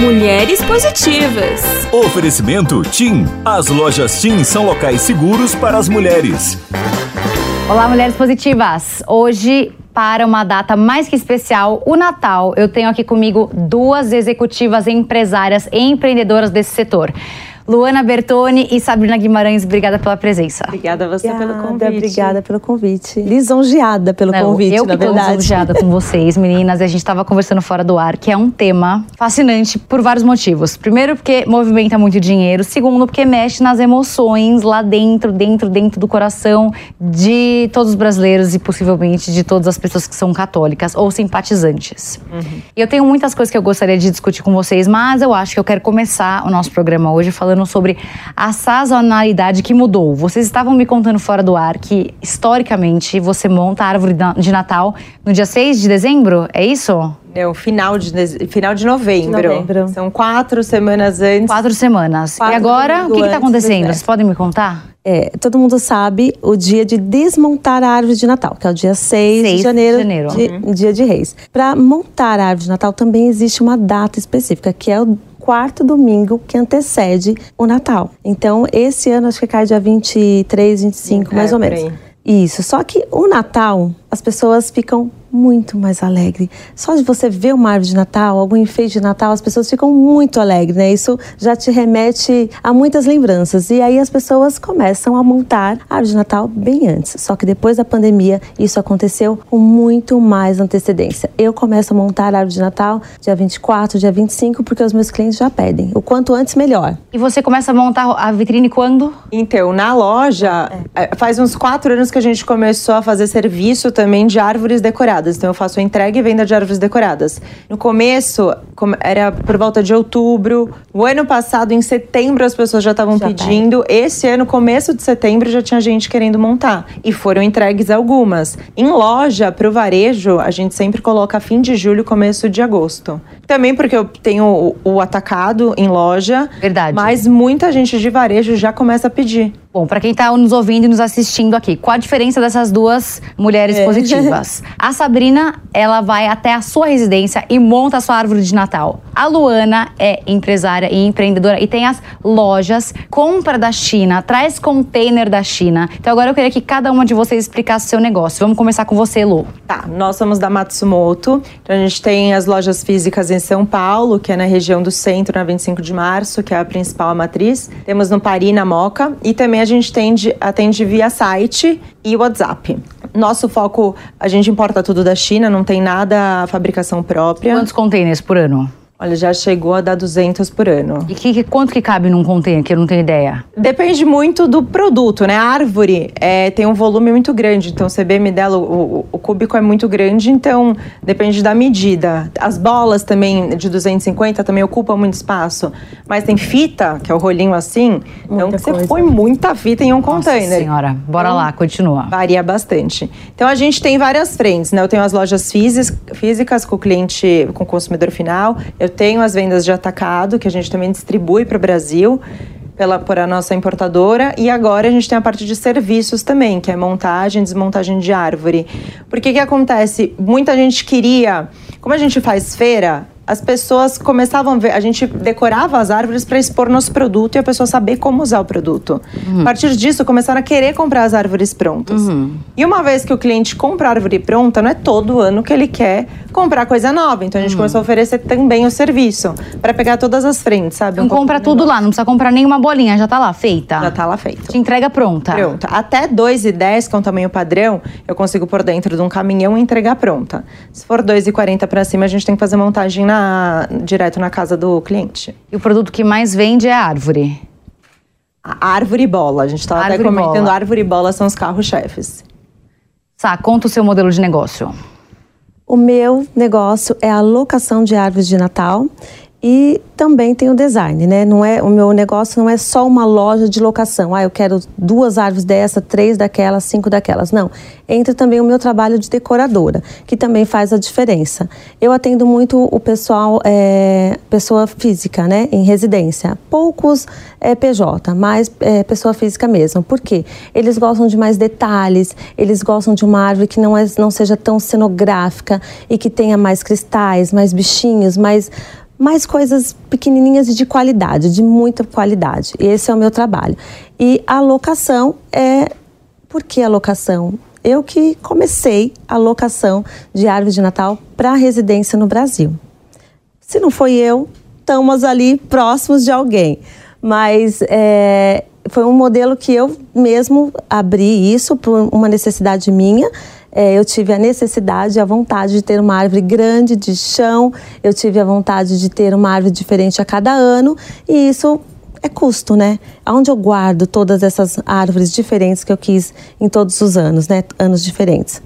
Mulheres Positivas. Oferecimento TIM. As lojas TIM são locais seguros para as mulheres. Olá, mulheres positivas! Hoje, para uma data mais que especial, o Natal, eu tenho aqui comigo duas executivas empresárias e empreendedoras desse setor. Luana Bertoni e Sabrina Guimarães, obrigada pela presença. Obrigada a você obrigada, pelo convite. Obrigada pelo convite. Lisonjeada pelo Não, convite, eu na que tô verdade. lisonjeada com vocês, meninas. A gente estava conversando fora do ar, que é um tema fascinante por vários motivos. Primeiro, porque movimenta muito dinheiro. Segundo, porque mexe nas emoções lá dentro, dentro, dentro do coração de todos os brasileiros e possivelmente de todas as pessoas que são católicas ou simpatizantes. E eu tenho muitas coisas que eu gostaria de discutir com vocês, mas eu acho que eu quero começar o nosso programa hoje falando sobre a sazonalidade que mudou. Vocês estavam me contando fora do ar que, historicamente, você monta a árvore de Natal no dia 6 de dezembro, é isso? Não, final de, final de novembro. De novembro. São quatro semanas antes. Quatro semanas. Quatro e agora, o que está acontecendo? Vocês podem me contar? É, todo mundo sabe o dia de desmontar a árvore de Natal, que é o dia 6, 6 de de janeiro, janeiro. de- dia de Reis. Para montar a árvore de Natal também existe uma data específica, que é o quarto domingo que antecede o Natal. Então, esse ano acho que cai dia 23, 25, É, mais ou menos. Isso. Só que o Natal, as pessoas ficam muito mais alegres. Só de você ver uma árvore de Natal, algum enfeite de Natal, as pessoas ficam muito alegres, né? Isso já te remete a muitas lembranças. E aí as pessoas começam a montar a árvore de Natal bem antes. Só que depois da pandemia, isso aconteceu com muito mais antecedência. Eu começo a montar a árvore de Natal dia 24, dia 25, porque os meus clientes já pedem. O quanto antes, melhor. E você começa a montar a vitrine quando? Então, na loja, é, faz uns quatro anos que a gente começou a fazer serviço também de árvores decoradas. Então, eu faço entrega e venda de árvores decoradas. No começo, come- era por volta de outubro. O ano passado, em setembro, as pessoas já estavam Já pedindo. Esse ano, começo de setembro, já tinha gente querendo montar. E foram entregues algumas. Em loja, para o varejo, a gente sempre coloca fim de julho, começo de agosto. Também porque eu tenho o, o atacado em loja. Verdade. Mas muita gente de varejo já começa a pedir. Bom, para quem está nos ouvindo e nos assistindo aqui, qual a diferença dessas duas mulheres positivas? A Sabrina, ela vai até a sua residência e monta a sua árvore de Natal. A Luana é empresária e empreendedora e tem as lojas, compra da China, traz container da China. Então agora eu queria que cada uma de vocês explicasse o seu negócio. Vamos começar com você, Lu. Tá, nós somos da Matsumoto. Então a gente tem as lojas físicas em São Paulo, que é na região do centro, na 25 de março, que é a principal matriz. Temos no Paris, na Moca. E também a gente atende, atende via site e WhatsApp. Nosso foco, a gente importa tudo da China, não tem nada fabricação própria. Quantos containers por ano? Olha, já chegou a dar 200 por ano. E que, que- quanto que cabe num container, que eu não tenho ideia? Depende muito do produto, né? A árvore é, tem um volume muito grande, então o CBM dela, o, o- cúbico é muito grande, então depende da medida. As bolas também de 250 também ocupam muito espaço, mas tem fita, que é o rolinho assim, então Muita você coisa. põe muita fita em um Nossa container. senhora, bora lá, continua. Varia bastante. Então a gente tem várias frentes, né? Eu tenho as lojas físis- físicas com o cliente, com o consumidor final. Eu tenho as vendas de atacado, que a gente também distribui para o Brasil pela por a nossa importadora. E agora a gente tem a parte de serviços também, que é montagem, desmontagem de árvore. Porque que acontece? Muita gente queria, como a gente faz feira, as pessoas começavam a ver, a gente decorava as árvores para expor nosso produto e a pessoa saber como usar o produto. A partir disso, começaram a querer comprar as árvores prontas. E uma vez que o cliente compra a árvore pronta, não é todo ano que ele quer comprar coisa nova. Então a gente começou a oferecer também o serviço para pegar todas as frentes, sabe? Não Um compra do tudo lá, não precisa comprar nenhuma bolinha, já tá lá, feita. Já tá lá feito. Te entrega pronta. Pronta. Até 2,10, que é um tamanho padrão, eu consigo pôr dentro de um caminhão e entregar pronta. Se for 2,40 para cima, a gente tem que fazer montagem na, direto na casa do cliente. E o produto que mais vende é a árvore. A árvore e bola. A gente estava até comentando, bola. árvore e bola são os carros-chefes. Sá, conta o seu modelo de negócio. O meu negócio é a locação de árvores de Natal e também tem o design, né? Não é, o meu negócio não é só uma loja de locação. Ah, eu quero duas árvores dessa, três daquelas, cinco daquelas. Não. Entra também o meu trabalho de decoradora, que também faz a diferença. Eu atendo muito o pessoal, é, pessoa física, né? Em residência. Poucos é PJ, mais é, pessoa física mesmo. Por quê? Eles gostam de mais detalhes, eles gostam de uma árvore que não, é, não seja tão cenográfica e que tenha mais cristais, mais bichinhos, mais mais coisas pequenininhas de qualidade, de muita qualidade. Esse é o meu trabalho. E a locação é. Por que a locação? Eu que comecei a locação de árvore de Natal para residência no Brasil. Se não foi eu, estamos ali próximos de alguém. Mas é, foi um modelo que eu mesmo abri isso por uma necessidade minha. É, eu tive a necessidade, a vontade de ter uma árvore grande de chão, eu tive a vontade de ter uma árvore diferente a cada ano, e isso é custo, né? Onde eu guardo todas essas árvores diferentes que eu quis em todos os anos, né? Anos diferentes.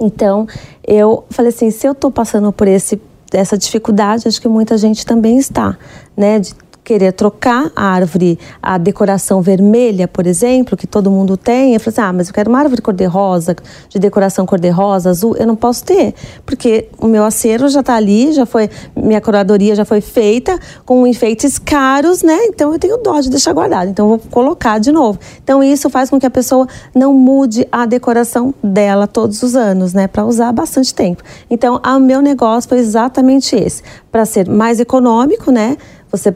Então, eu falei assim, se eu estou passando por esse essa dificuldade, acho que muita gente também está, né? De querer trocar a árvore, a decoração vermelha, por exemplo, que todo mundo tem, eu falo assim, ah, mas eu quero uma árvore cor-de-rosa, de decoração cor-de-rosa, azul, eu não posso ter, porque o meu acervo já está ali, já foi, minha curadoria já foi feita com enfeites caros, né? Então eu tenho dó de deixar guardado, então eu vou colocar de novo. Então isso faz com que a pessoa não mude a decoração dela todos os anos, né? Para usar bastante tempo. Então, o meu negócio foi exatamente esse, para ser mais econômico, né? Você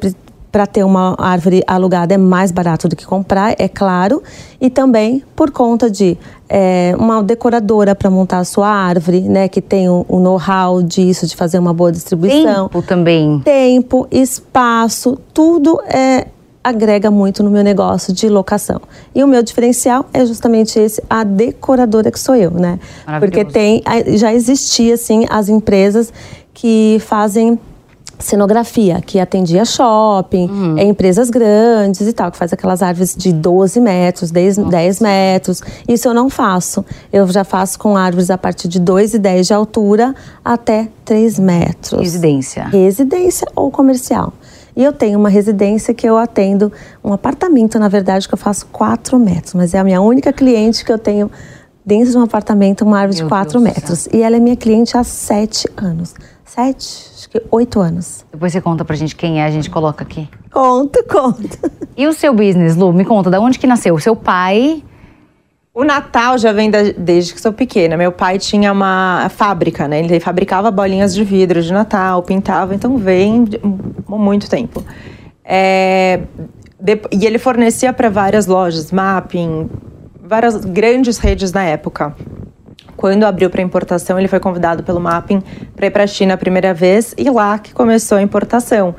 para ter uma árvore alugada é mais barato do que comprar, é claro, e também por conta de é, uma decoradora para montar a sua árvore, né, que tem o, o know-how disso, de fazer uma boa distribuição. Tempo também. Tempo, espaço, tudo é agrega muito no meu negócio de locação. E o meu diferencial é justamente esse, a decoradora que sou eu, né? Porque tem, já existia assim as empresas que fazem cenografia, que atendia shopping, uhum. empresas grandes e tal, que faz aquelas árvores de 12 metros, 10, 10 metros. Isso eu não faço. Eu já faço com árvores a partir de 2,10 de altura até 3 metros. Residência. Residência ou comercial. E eu tenho uma residência que eu atendo, um apartamento, na verdade, que eu faço 4 metros, mas é a minha única cliente que eu tenho dentro de um apartamento, uma árvore Meu de 4 metros. E ela é minha cliente há 7 anos. 7? que oito anos. Depois você conta pra gente quem é, a gente coloca aqui. Conto, conto. E o seu business, Lu? Me conta, da onde que nasceu? O seu pai... O Natal já vem da, desde que sou pequena. Meu pai tinha uma fábrica, né? Ele fabricava bolinhas de vidro de Natal, pintava, então vem de muito tempo. É, de, e ele fornecia para várias lojas, mapping, várias grandes redes na época. Quando abriu para importação, ele foi convidado pelo Mapping para ir para a China a primeira vez e lá que começou a importação.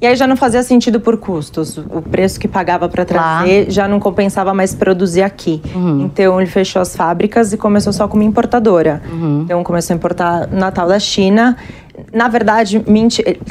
E aí já não fazia sentido por custos. O preço que pagava para trazer já não compensava mais produzir aqui. Uhum. Então ele fechou as fábricas e começou só como importadora. Uhum. Então começou a importar Natal da China. Na verdade,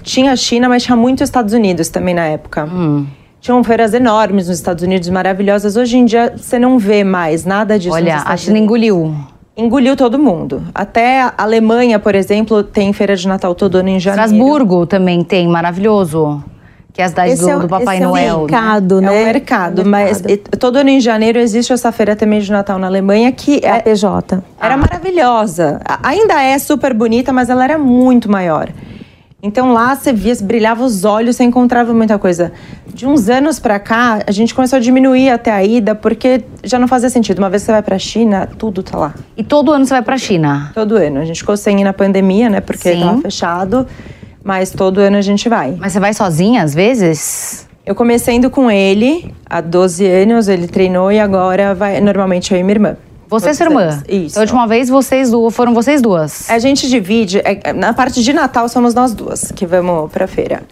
tinha China, mas tinha muito Estados Unidos também na época. Uhum. Tinham feiras enormes nos Estados Unidos, maravilhosas. Hoje em dia você não vê mais nada disso. Olha, a China engoliu engoliu todo mundo. Até a Alemanha, por exemplo, tem feira de Natal todo ano em janeiro. Estrasburgo também tem, maravilhoso. Que é a cidade do, é, do, Papai esse Noel. É o mercado, né? né? É o mercado, mas todo ano em janeiro existe essa feira também de Natal na Alemanha que é, a PJ. Era ah. maravilhosa. Ainda é super bonita, mas ela era muito maior. Então lá você via, brilhava os olhos, você encontrava muita coisa. De uns anos para cá, a gente começou a diminuir até a ida, porque já não fazia sentido. Uma vez você vai para a China, tudo tá lá. E todo ano você vai para a China? Todo ano. A gente ficou sem ir na pandemia, né? Porque Sim. tava fechado. Mas todo ano a gente vai. Mas você vai sozinha às vezes? Eu comecei indo com ele há 12 anos, ele treinou e agora vai normalmente eu e minha irmã. Você e sua irmã? Isso. A última vez vocês duas, foram vocês duas? A gente divide. É, na parte de Natal somos nós duas que vamos pra feira.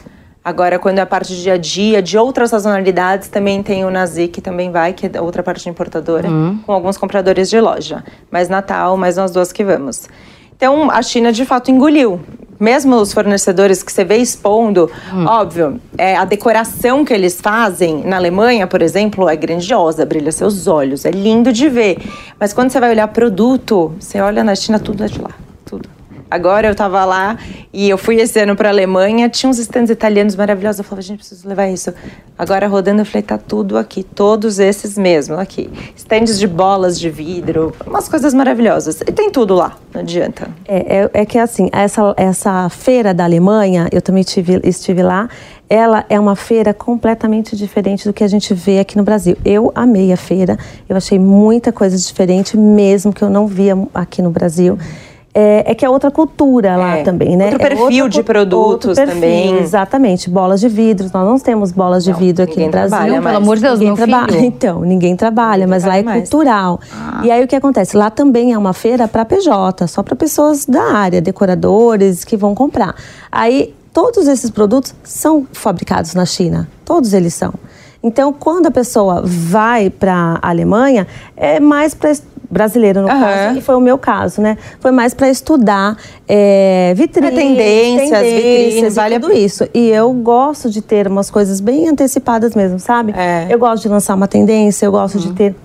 Agora, quando é a parte de dia a dia, de outras sazonalidades, também tem o Nazi, que também vai, que é outra parte importadora, uhum. com alguns compradores de loja. Mas Natal, mais nós duas que vamos. Então, a China de fato engoliu. Mesmo os fornecedores que você vê expondo, hum. óbvio, é, a decoração que eles fazem na Alemanha, por exemplo, é grandiosa, brilha seus olhos, é lindo de ver. Mas quando você vai olhar produto, você olha na China, tudo é de lá. Agora eu tava lá e eu fui esse ano pra Alemanha, tinha uns stands italianos maravilhosos. Eu falava, gente, preciso levar isso. Agora rodando, eu falei, tá tudo aqui, todos esses mesmo aqui. Stands de bolas de vidro, umas coisas maravilhosas. E tem tudo lá, não adianta. É, é, é que assim, essa, essa feira da Alemanha, eu também tive, estive lá, ela é uma feira completamente diferente do que a gente vê aqui no Brasil. Eu amei a feira, eu achei muita coisa diferente, mesmo que eu não via aqui no Brasil. É, é que é outra cultura lá É. também, né? Outro É perfil outra de produtos outro perfil, também. Exatamente, bolas de vidro. Nós não temos bolas de Não, vidro aqui no Brasil. trabalha Não, pelo amor de Deus, Ninguém trabalha. filho. Então, ninguém trabalha, Ninguém mas lá é trabalha mais. cultural. E aí o que acontece? Lá também é uma feira para PJ, só para pessoas da área, decoradores que vão comprar. Aí todos esses produtos são fabricados na China, todos eles são. Então, quando a pessoa vai para a Alemanha, é mais para brasileiro no Aham. caso, e foi o meu caso, né? Foi mais para estudar é, vitrines, É, tendências, vitrines, vale a- tudo isso. E eu gosto de ter umas coisas bem antecipadas mesmo, sabe? É. Uhum. Eu gosto de lançar uma tendência, eu gosto de ter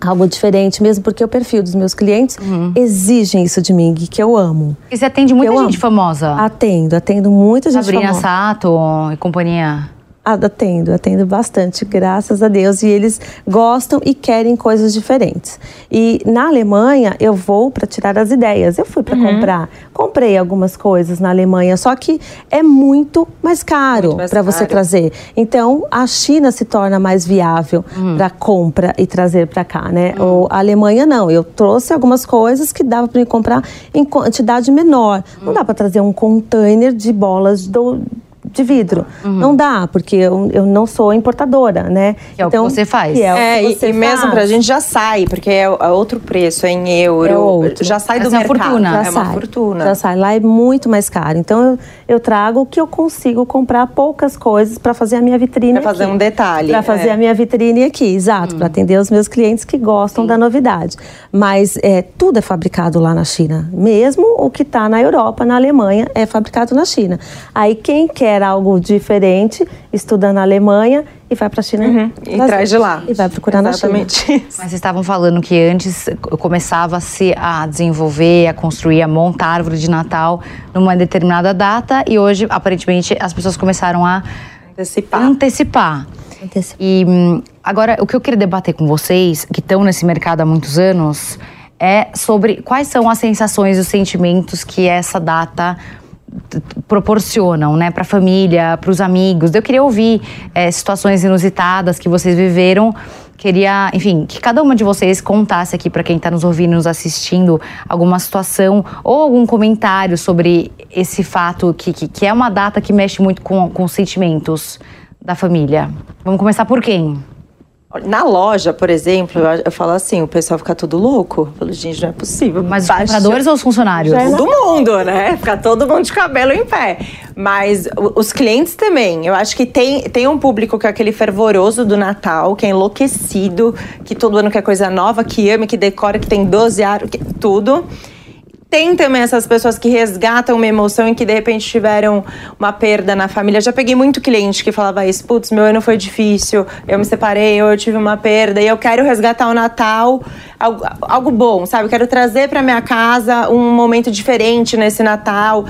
algo diferente, mesmo porque o perfil dos meus clientes Uhum. exigem isso de mim, que eu amo. E você atende muita gente amo. famosa. Atendo, atendo muita gente Sabrina famosa. Sato e companhia. Ah, Atendo, atendo bastante, graças a Deus. E eles gostam e querem coisas diferentes. E na Alemanha, eu vou para tirar as ideias. Eu fui para Uhum. comprar. Comprei algumas coisas na Alemanha, só que é muito mais caro para você trazer. Então, a China se torna mais viável Uhum. para compra e trazer para cá, né? Ou a Alemanha não. Eu trouxe algumas coisas que dava para me comprar em quantidade menor. Uhum. Não dá para trazer um container de bolas do de vidro. Uhum. Não dá, porque eu, eu não sou importadora, né? Que é o que você faz. que é o É, que e, você e mesmo faz. pra gente já sai, porque é, é outro preço, é em euro. É outro. Já sai Essa do é uma mercado. fortuna. Já É uma sai, fortuna. Já sai. Lá é muito mais caro. Então eu, eu trago o que eu consigo comprar poucas coisas para fazer a minha vitrine. Pra fazer aqui. um detalhe, Para fazer é. a minha vitrine aqui, exato. Para atender os meus clientes que gostam da novidade. Mas é, tudo é fabricado lá na China. Mesmo o que está na Europa, na Alemanha, é fabricado na China. Aí quem quer algo diferente, estuda na Alemanha e vai para a China. Uhum. E traz de lá. E vai procurar na China. Exatamente. Mas vocês estavam falando que antes começava-se a desenvolver, a construir, a montar a árvore de Natal numa determinada data e hoje, aparentemente, as pessoas começaram a Antecipar. antecipar. Antecipar. E hum, agora, o que eu queria debater com vocês, que estão nesse mercado há muitos anos, é sobre quais são as sensações e os sentimentos que essa data proporcionam, né, para a família, para os amigos. Eu queria ouvir eh, situações inusitadas que vocês viveram. Queria, enfim, que cada uma de vocês contasse aqui para quem está nos ouvindo, nos assistindo, alguma situação ou algum comentário sobre esse fato que, que, que é uma data que mexe muito com, com os sentimentos da família. Vamos começar por quem? Na loja, por exemplo, eu, falo assim, o pessoal fica tudo louco. Eu falo, gente, não é possível. Mas os compradores ou os funcionários? Todo mundo, né? Fica todo mundo de cabelo em pé. Mas os clientes também. Eu acho que tem, tem um público que é aquele fervoroso do Natal, que é enlouquecido, que todo ano quer coisa nova, que ama, que decora, que tem 12 anos, que- tudo. Tem também essas pessoas que resgatam uma emoção e que de repente tiveram uma perda na família. Já peguei muito cliente que falava isso, putz, meu ano foi difícil, eu me separei, eu tive uma perda, e eu quero resgatar o Natal, algo, algo bom, sabe? Eu quero trazer para minha casa um momento diferente nesse Natal,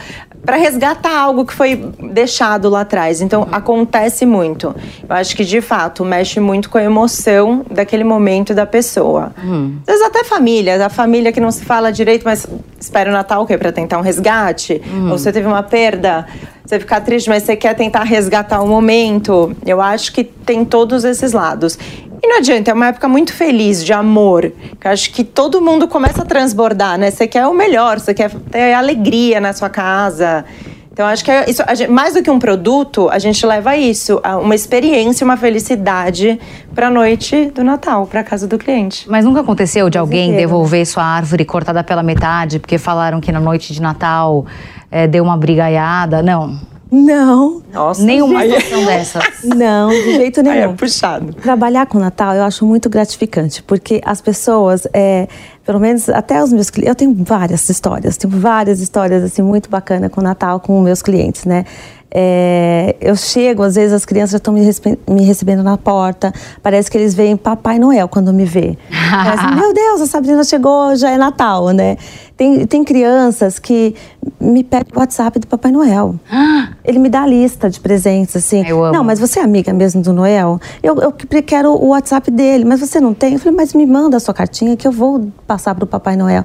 para resgatar algo que foi deixado lá atrás. Então, acontece muito. Eu acho que, de fato, mexe muito com a emoção daquele momento da pessoa. Às vezes até família, a família que não se fala direito, mas espera o Natal o quê? Para tentar um resgate? Ou você teve uma perda, você fica triste, mas você quer tentar resgatar o momento. Eu acho que tem todos esses lados. E não adianta, é uma época muito feliz, de amor. Que acho que todo mundo começa a transbordar, né? Você quer o melhor, você quer ter alegria na sua casa. Então, acho que é isso, a gente- mais do que um produto, a gente leva isso, a uma experiência, uma felicidade para a noite do Natal, para casa do cliente. Mas nunca aconteceu de alguém devolver sua árvore cortada pela metade porque falaram que na noite de Natal eh, deu uma brigaiada? Não. Não, Nossa, Nenhuma aí- situação dessas. não, de jeito aí é nenhum. puxado. Trabalhar com Natal eu acho muito gratificante, porque as pessoas, é, pelo menos até os meus clientes, eu tenho várias histórias, tenho várias histórias assim muito bacanas com o Natal com meus clientes, né? É, eu chego, às vezes as crianças já estão me, me recebendo na porta, parece que eles veem Papai Noel quando me vê. Parece, Meu Deus, a Sabrina chegou, já é Natal, né? Tem, tem crianças que me pedem o WhatsApp do Papai Noel. Ele me dá a lista de presentes, assim. Eu amo. Não, mas você é amiga mesmo do Noel? Eu, eu que- quero o WhatsApp dele, mas você não tem? Eu falei, mas me manda a sua cartinha que eu vou passar pro Papai Noel.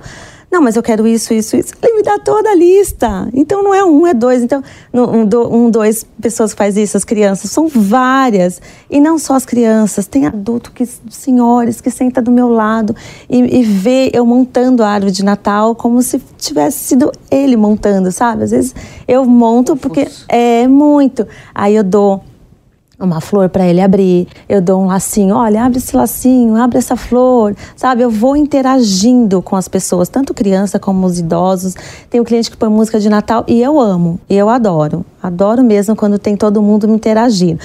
Não, mas eu quero isso, isso, isso. Ele me dá toda a lista. Então não é um, é dois. Então, um, dois pessoas que faz isso, as crianças. São várias. E não só as crianças, tem adulto, que, senhores, que senta do meu lado e, e vê eu montando a árvore de Natal como se tivesse sido ele montando, sabe? Às vezes eu monto porque é muito. Aí eu dou uma flor para ele abrir, eu dou um lacinho, olha, abre esse lacinho, abre essa flor, sabe? Eu vou interagindo com as pessoas, tanto criança como os idosos. Tem um cliente que põe música de Natal e eu amo, eu adoro. Adoro mesmo quando tem todo mundo me interagindo.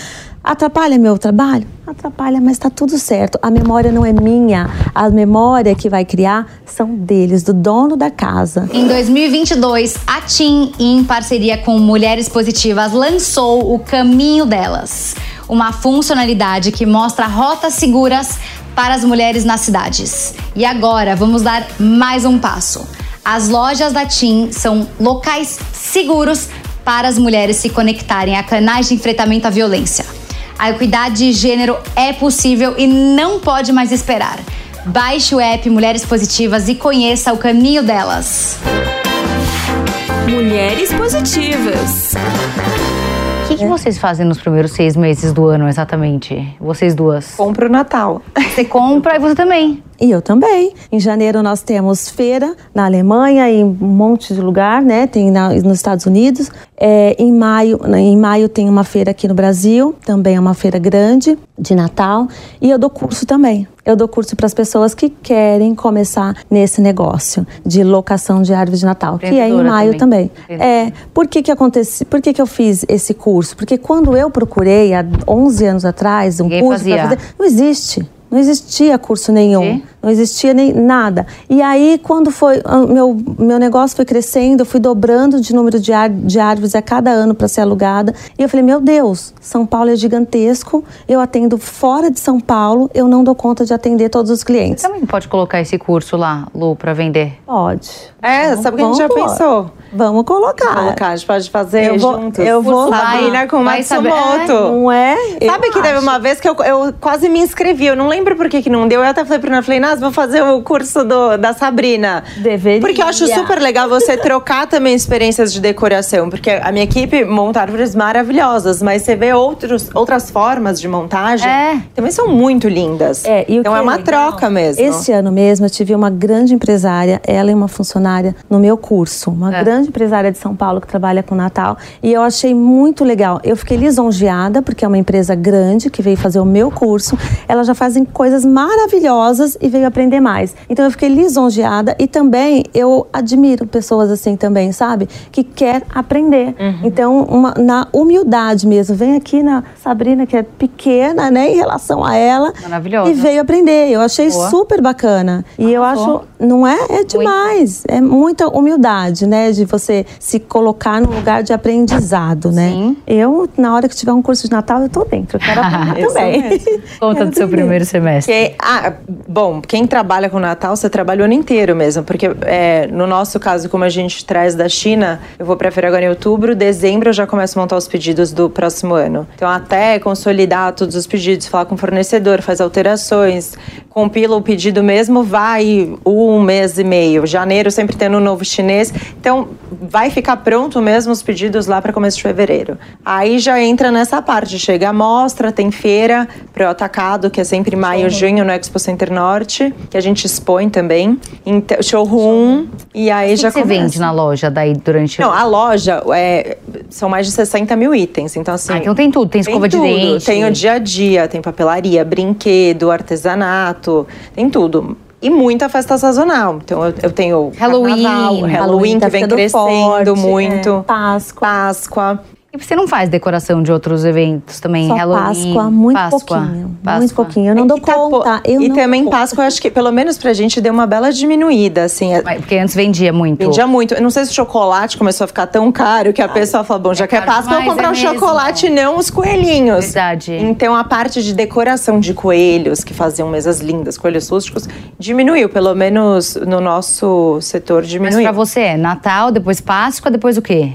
Atrapalha meu trabalho? Atrapalha, mas está tudo certo. A memória não é minha. A memória que vai criar são deles, do dono da casa. Em 2022, a TIM, em parceria com Mulheres Positivas, lançou o Caminho Delas, uma funcionalidade que mostra rotas seguras para as mulheres nas cidades. E agora vamos dar mais um passo. As lojas da TIM são locais seguros para as mulheres se conectarem a canais de enfrentamento à violência. A equidade de gênero é possível e não pode mais esperar. Baixe o app Mulheres Positivas e conheça o caminho delas. Mulheres Positivas. O que, que, vocês fazem nos primeiros seis meses do ano exatamente? Vocês duas? Compro o Natal. Você compra e você também. E eu também. Em janeiro nós temos feira na Alemanha e um monte de lugar, né? Tem na, nos Estados Unidos. É, em maio, em maio tem uma feira aqui no Brasil, também é uma feira grande de Natal. E eu dou curso também. Eu dou curso para as pessoas que querem começar nesse negócio de locação de árvores de Natal, que é em maio também. também. É, por que que acontece? Por que que eu fiz esse curso? Porque quando eu procurei há 11 anos atrás um Ninguém curso para fazer, não existe. Não existia curso nenhum, E? não existia nem nada. E aí, quando foi ah, meu meu negócio foi crescendo, eu fui dobrando de número de, ar, de árvores a cada ano para ser alugada. E eu falei, meu Deus, São Paulo é gigantesco. Eu atendo fora de São Paulo, eu não dou conta de atender todos os clientes. Você também pode colocar esse curso lá, Lu, para vender. Pode. É, sabe o que a gente já Vamos pensou? Vamos colocar. Colocar, a gente pode fazer Eu vou- juntos. eu vou- Sabrina com vai saber- Matsumoto. Não é? Sabe Eu que teve acho. uma vez que eu, eu quase me inscrevi, eu não lembro por que, que não deu. Eu até falei pro Ana, falei, Nas, vou fazer o curso do, da Sabrina. Deveria. Porque eu acho super legal você trocar também experiências de decoração. Porque a minha equipe monta árvores maravilhosas, mas você vê outros, outras formas de montagem É. também são muito lindas. É, então que é uma legal, troca mesmo. Esse ano mesmo eu tive uma grande empresária, ela e uma funcionária no meu curso, uma É. grande empresária de São Paulo que trabalha com Natal, e eu achei muito legal. Eu fiquei lisonjeada porque é uma empresa grande que veio fazer o meu curso. Elas já fazem coisas maravilhosas e veio aprender mais. Então eu fiquei lisonjeada e também eu admiro pessoas assim também, sabe? Que quer aprender. Uhum. Então, uma- na humildade mesmo, vem aqui na Sabrina que é pequena, né, em relação a ela, Maravilhosa. e veio aprender. Eu achei Boa. super bacana. E eu Arrasou. acho, não é? É demais. É muita humildade, né? De você se colocar num lugar de aprendizado, né? Sim. Eu, na hora que tiver um curso de Natal, eu tô dentro. Eu quero aprender também. Conta do seu primeiro semestre. Ah, bom, quem trabalha com Natal, você trabalha o ano inteiro mesmo, porque é, no nosso caso, como a gente traz da China, eu vou pra feira agora em outubro, dezembro eu já começo a montar os pedidos do próximo ano. Então, até consolidar todos os pedidos, falar com o fornecedor, faz alterações, compila o pedido mesmo, vai um mês e meio. Janeiro sempre tendo um novo chinês. Então, vai ficar pronto mesmo os pedidos lá para começo de fevereiro. Aí já entra nessa parte, chega a mostra, tem feira para o atacado, que é sempre maio, junho no Expo Center Norte, que a gente expõe também. Então, showroom e aí que já que você começa. vende na loja daí durante Não, a loja é, são mais de 60 mil itens. Então, assim. Ah, então tem tudo. Tem escova de tudo. dente. Tem o dia a dia, tem papelaria, brinquedo, artesanato, tem tudo. E muita festa sazonal. Então eu, eu tenho Halloween. carnaval, Halloween, tá que vem ficando crescendo forte, muito. é. Páscoa. Páscoa. E você não faz decoração de outros eventos também? Só Halloween? Páscoa, muito Páscoa, pouquinho. Páscoa. Muito pouquinho. Eu não É dou tá conta. Eu e não também conta. Páscoa, eu acho que pelo menos pra gente deu uma bela diminuída, assim. é- Mas- Porque antes vendia muito. Vendia muito. Eu não sei se o chocolate começou a ficar tão caro que a pessoa falou: bom, já que é Páscoa, eu vou demais, comprar é o mesmo. chocolate e não os coelhinhos. Verdade. Então a parte de decoração de coelhos, que faziam mesas lindas, coelhos rústicos, diminuiu. Pelo menos no nosso setor Mas diminuiu. pra você é Natal, depois Páscoa, depois o quê?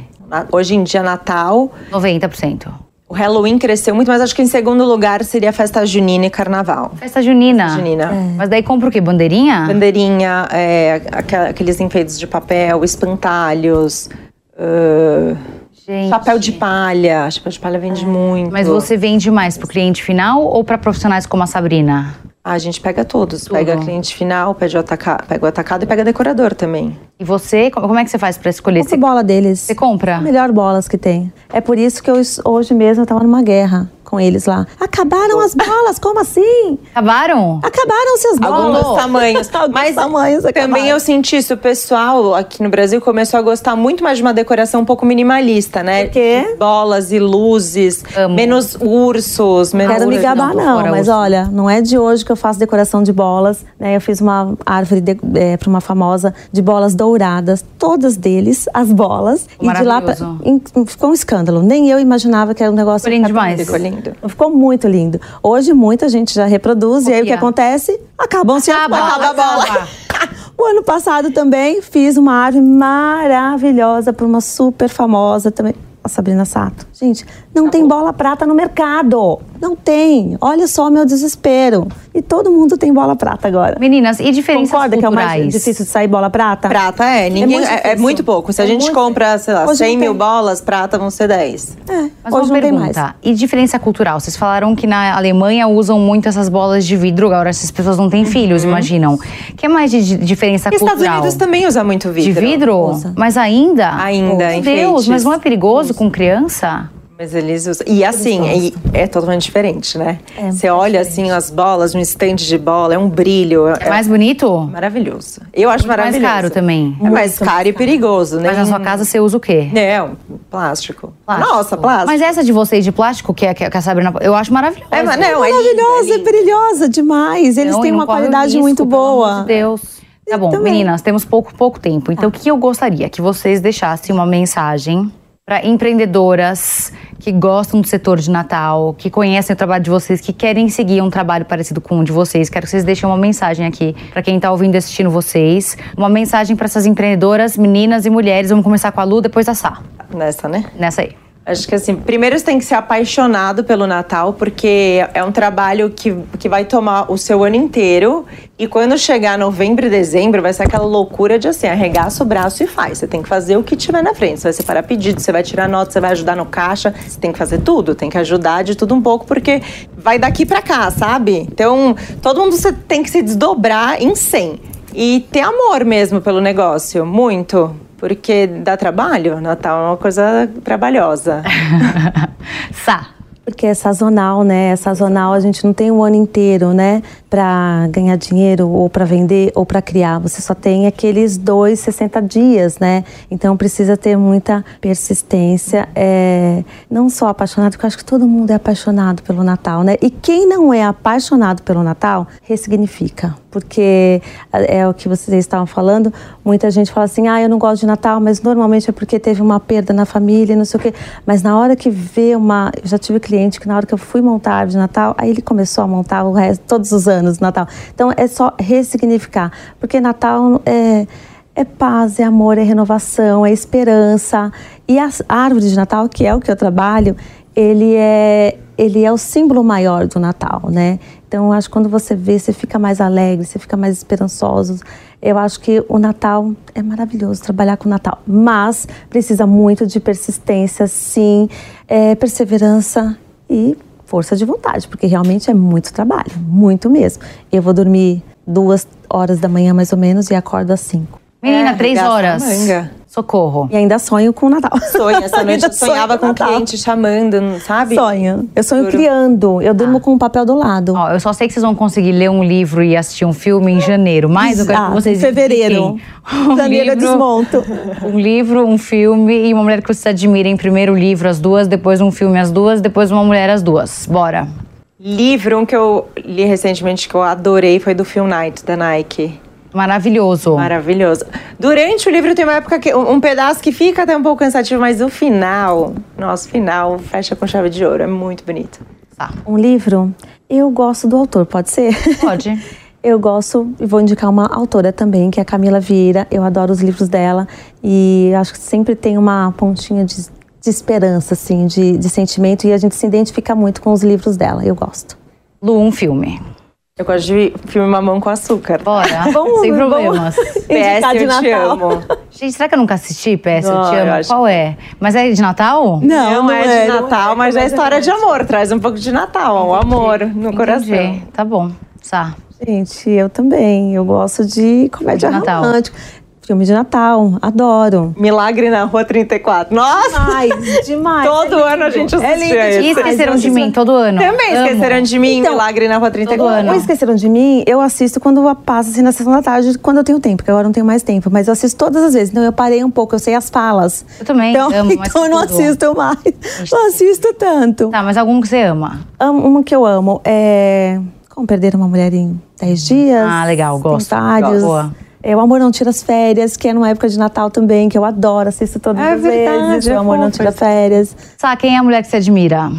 Hoje em dia, Natal, 90%. O Halloween cresceu muito, mas acho que em segundo lugar seria a festa junina e carnaval. Festa junina. Festa junina. Mas daí compra o quê? Bandeirinha? Bandeirinha, é, aqueles enfeites de papel, espantalhos, ah, Gente. chapéu de palha. Chapéu de palha vende muito. Mas você vende mais pro cliente final ou pra profissionais como a Sabrina? Ah, a gente pega todos. Tudo. Pega cliente final, pega o, ataca, pega o atacado e pega decorador também. E você, como é que você faz pra escolher? Compro Você, bola deles. você compra? Melhor bolas que tem. É por isso que eu, hoje mesmo eu tava numa guerra com eles lá. Acabaram as bolas, como assim? Acabaram? Acabaram-se as bolas. Alguns tamanhos. Alguns Mas tamanhos também acabaram. eu senti isso. O pessoal aqui no Brasil começou a gostar muito mais de uma decoração um pouco minimalista, né? Por quê? Bolas e luzes, Amo. menos ursos, menos... Quero me Urso, gabar, não, não, mas urso. olha, não é de hoje que eu faço decoração de bolas. Né? Eu fiz uma árvore para uma famosa de bolas douradas, todas deles, as bolas. E de lá pra, Maravilhoso. em- ficou um escândalo. Nem eu imaginava que era um negócio. Ficou lindo demais. Ficou lindo. Ficou muito lindo. Hoje muita gente já reproduz e aí o que Copia. acontece? Acabam-se as Acaba, acaba a bola. O ano passado também fiz uma árvore maravilhosa para uma super famosa também, a Sabrina Sato. Gente, não tem bola prata no mercado. Não tem. Olha só o meu desespero. E todo mundo tem bola prata agora. Meninas, e diferenças Concorda que é o culturais? mais difícil de sair bola prata? Prata é, ninguém, muito é, é muito pouco. Se a É gente muito compra, sei lá, Hoje 100 não mil tem. bolas, prata vão ser 10. É, Mas hoje uma não tem pergunta, mais. e diferença cultural? Vocês falaram que na Alemanha usam muito essas bolas de vidro, agora essas pessoas não têm filhos, imaginam. O que é mais de di- diferença E Estados cultural? Unidos também usa muito vidro. De vidro? Usa. Mas ainda? Ainda, Meu. Deus, mas não é perigoso com criança? Mas eles usam. E assim, e é totalmente diferente, né? É, Você olha assim as bolas, um estande de bola, é um brilho. É mais bonito? maravilhoso. Eu acho Muito mais maravilhoso. caro também. É mais caro e perigoso, né? Mas na sua casa você usa o quê? Não, plástico. Plástico. Nossa, plástico. Mas essa de vocês de plástico, que é que a Sabrina... Eu acho maravilhosa. É, mas não, é Maravilhosa, é é brilhosa demais. Eles Não, têm uma qualidade risco, muito pelo boa. amor de Deus. Tá bom, meninas, temos pouco, pouco tempo. Então, o que eu gostaria? Que vocês deixassem uma mensagem para empreendedoras que gostam do setor de Natal, que conhecem o trabalho de vocês, que querem seguir um trabalho parecido com o de vocês. Quero que vocês deixem uma mensagem aqui para quem tá ouvindo e assistindo vocês. Uma mensagem para essas empreendedoras, meninas e mulheres. Vamos começar com a Lu, depois a Sá. Nessa, né? Nessa aí. Acho que assim, primeiro você tem que ser apaixonado pelo Natal, porque é um trabalho que, que vai tomar o seu ano inteiro. E quando chegar novembro e dezembro, vai ser aquela loucura de assim, arregaça o braço e faz. Você tem que fazer o que tiver na frente. Você vai separar pedido, você vai tirar nota, você vai ajudar no caixa. Você tem que fazer tudo, tem que ajudar de tudo um pouco, porque vai daqui pra cá, sabe? Então, todo mundo tem que se desdobrar em 100. E ter amor mesmo pelo negócio, muito. Porque dá trabalho, Natal é uma coisa trabalhosa. Sá. Porque é sazonal, né? É sazonal, a gente não tem o ano inteiro, né? Para ganhar dinheiro, ou para vender, ou para criar. Você só tem aqueles dois, 60 dias, né? Então precisa ter muita persistência. É... Não só apaixonado, porque eu acho que todo mundo é apaixonado pelo Natal, né? E quem não é apaixonado pelo Natal, ressignifica. Porque é o que vocês estavam falando, muita gente fala assim, ah, eu não gosto de Natal, mas normalmente é porque teve uma perda na família, não sei o quê. Mas na hora que vê uma... Eu já tive cliente que na hora que eu fui montar a árvore de Natal, aí ele começou a montar o resto, todos os anos Natal. Então é só ressignificar. Porque Natal é... É paz, é amor, é renovação, é esperança. E a árvore de Natal, que é o que eu trabalho, ele é, ele é o símbolo maior do Natal, né? Então, acho que quando você vê, você fica mais alegre, você fica mais esperançoso. Eu acho que o Natal é maravilhoso trabalhar com o Natal, mas precisa muito de persistência, sim, é, perseverança e força de vontade, porque realmente é muito trabalho, muito mesmo. Eu vou dormir duas horas da manhã mais ou menos e acordo às cinco. Menina, É, três horas. manga. Socorro. E ainda sonho com o Natal. Sonho, essa noite eu sonhava com o um cliente chamando, sabe? Sonho. Eu sonho Juro. criando. Eu durmo com o papel do lado. Ó, eu só sei que vocês vão conseguir ler um livro e assistir um filme em janeiro. Mas eu quero que Ah, vocês em fevereiro. um Janeiro eu livro- desmonto. Um livro, um filme e uma mulher que vocês admirem. Primeiro o livro, as duas, depois um filme, as duas, depois uma mulher, as duas. Bora. Livro, um que eu li recentemente que eu adorei foi do Phil Knight, da Nike. Maravilhoso. Maravilhoso. Durante o livro tem uma época que um pedaço que fica até um pouco cansativo, mas o final, nosso final, fecha com chave de ouro. É muito bonito. Tá. Um livro, eu gosto do autor, pode ser? Pode. Eu gosto e vou indicar uma autora também, que é a Camila Vieira. Eu adoro os livros dela e acho que sempre tem uma pontinha de de esperança, assim, de, de sentimento, e a gente se identifica muito com os livros dela. Eu gosto. Lu, um filme. Eu gosto de filme Mamão com Açúcar. Bora. Vamos- Sem problemas. PS, eu te amo. Gente, será que eu nunca assisti PS Eu Não, Te eu Amo? acho Qual é? Mas é de Natal? Não, é de não Natal, mas é história de amor. Traz um pouco de Natal, o amor no coração. Entendi. Tá bom. Sá. Gente, eu também. Eu gosto de comédia De Natal. romântica. Filme de Natal, adoro. Milagre na Rua 34. Nossa! Ai, demais. Todo é ano a gente É assistia lindo E. Esqueceram de Mim todo ano. Também Amo. esqueceram de mim, Então, Milagre na Rua 34. O Esqueceram de Mim, eu assisto quando passa assim na sessão da tarde, quando eu tenho tempo, porque agora eu não tenho mais tempo. Mas eu assisto todas as vezes. Então eu parei um pouco, eu sei as falas. Eu também Então, amo, então eu não tudo. assisto mais. Não assisto tanto. Tá, mas algum que você ama? Amo- Uma que eu amo é. Como perder uma mulher em 10 dias. Ah, legal. Gosto. Boa. É o Amor Não Tira as Férias, que é numa época de Natal também, que eu adoro, assisto todas É as verdade, vezes. é O Amor Não Tira. Férias. Sá, quem é a mulher que você admira?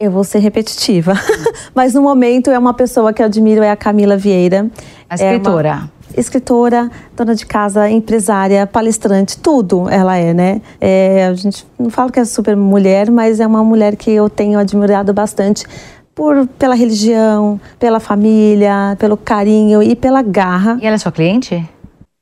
Eu vou ser repetitiva. Mas no momento é uma pessoa que eu admiro, é a Camila Vieira. A É uma escritora. escritora, dona de casa, empresária, palestrante, tudo ela é, né? É, a gente não fala que é super mulher, mas é uma mulher que eu tenho admirado bastante por, pela religião, pela família, pelo carinho e pela garra. E ela é sua cliente?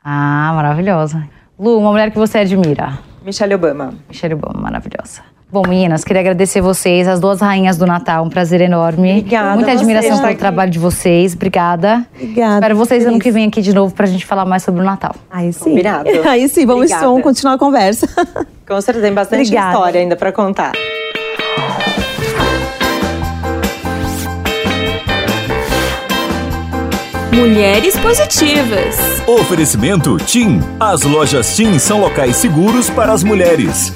Ah, maravilhosa. Lu, uma mulher que você admira? Michelle Obama. Michelle Obama, maravilhosa. Bom, meninas, queria agradecer vocês, as duas rainhas do Natal, um prazer enorme. Obrigada Muita a admiração pelo aqui. trabalho de vocês, obrigada. Obrigada, Espero vocês ano que vem aqui de novo pra gente falar mais sobre o Natal. Aí sim. Combinado. Aí sim, vamos, Obrigada. vamos continuar a conversa. Com certeza tem bastante Obrigada. história ainda pra contar. Mulheres Positivas. Oferecimento TIM. As lojas TIM são locais seguros para as mulheres.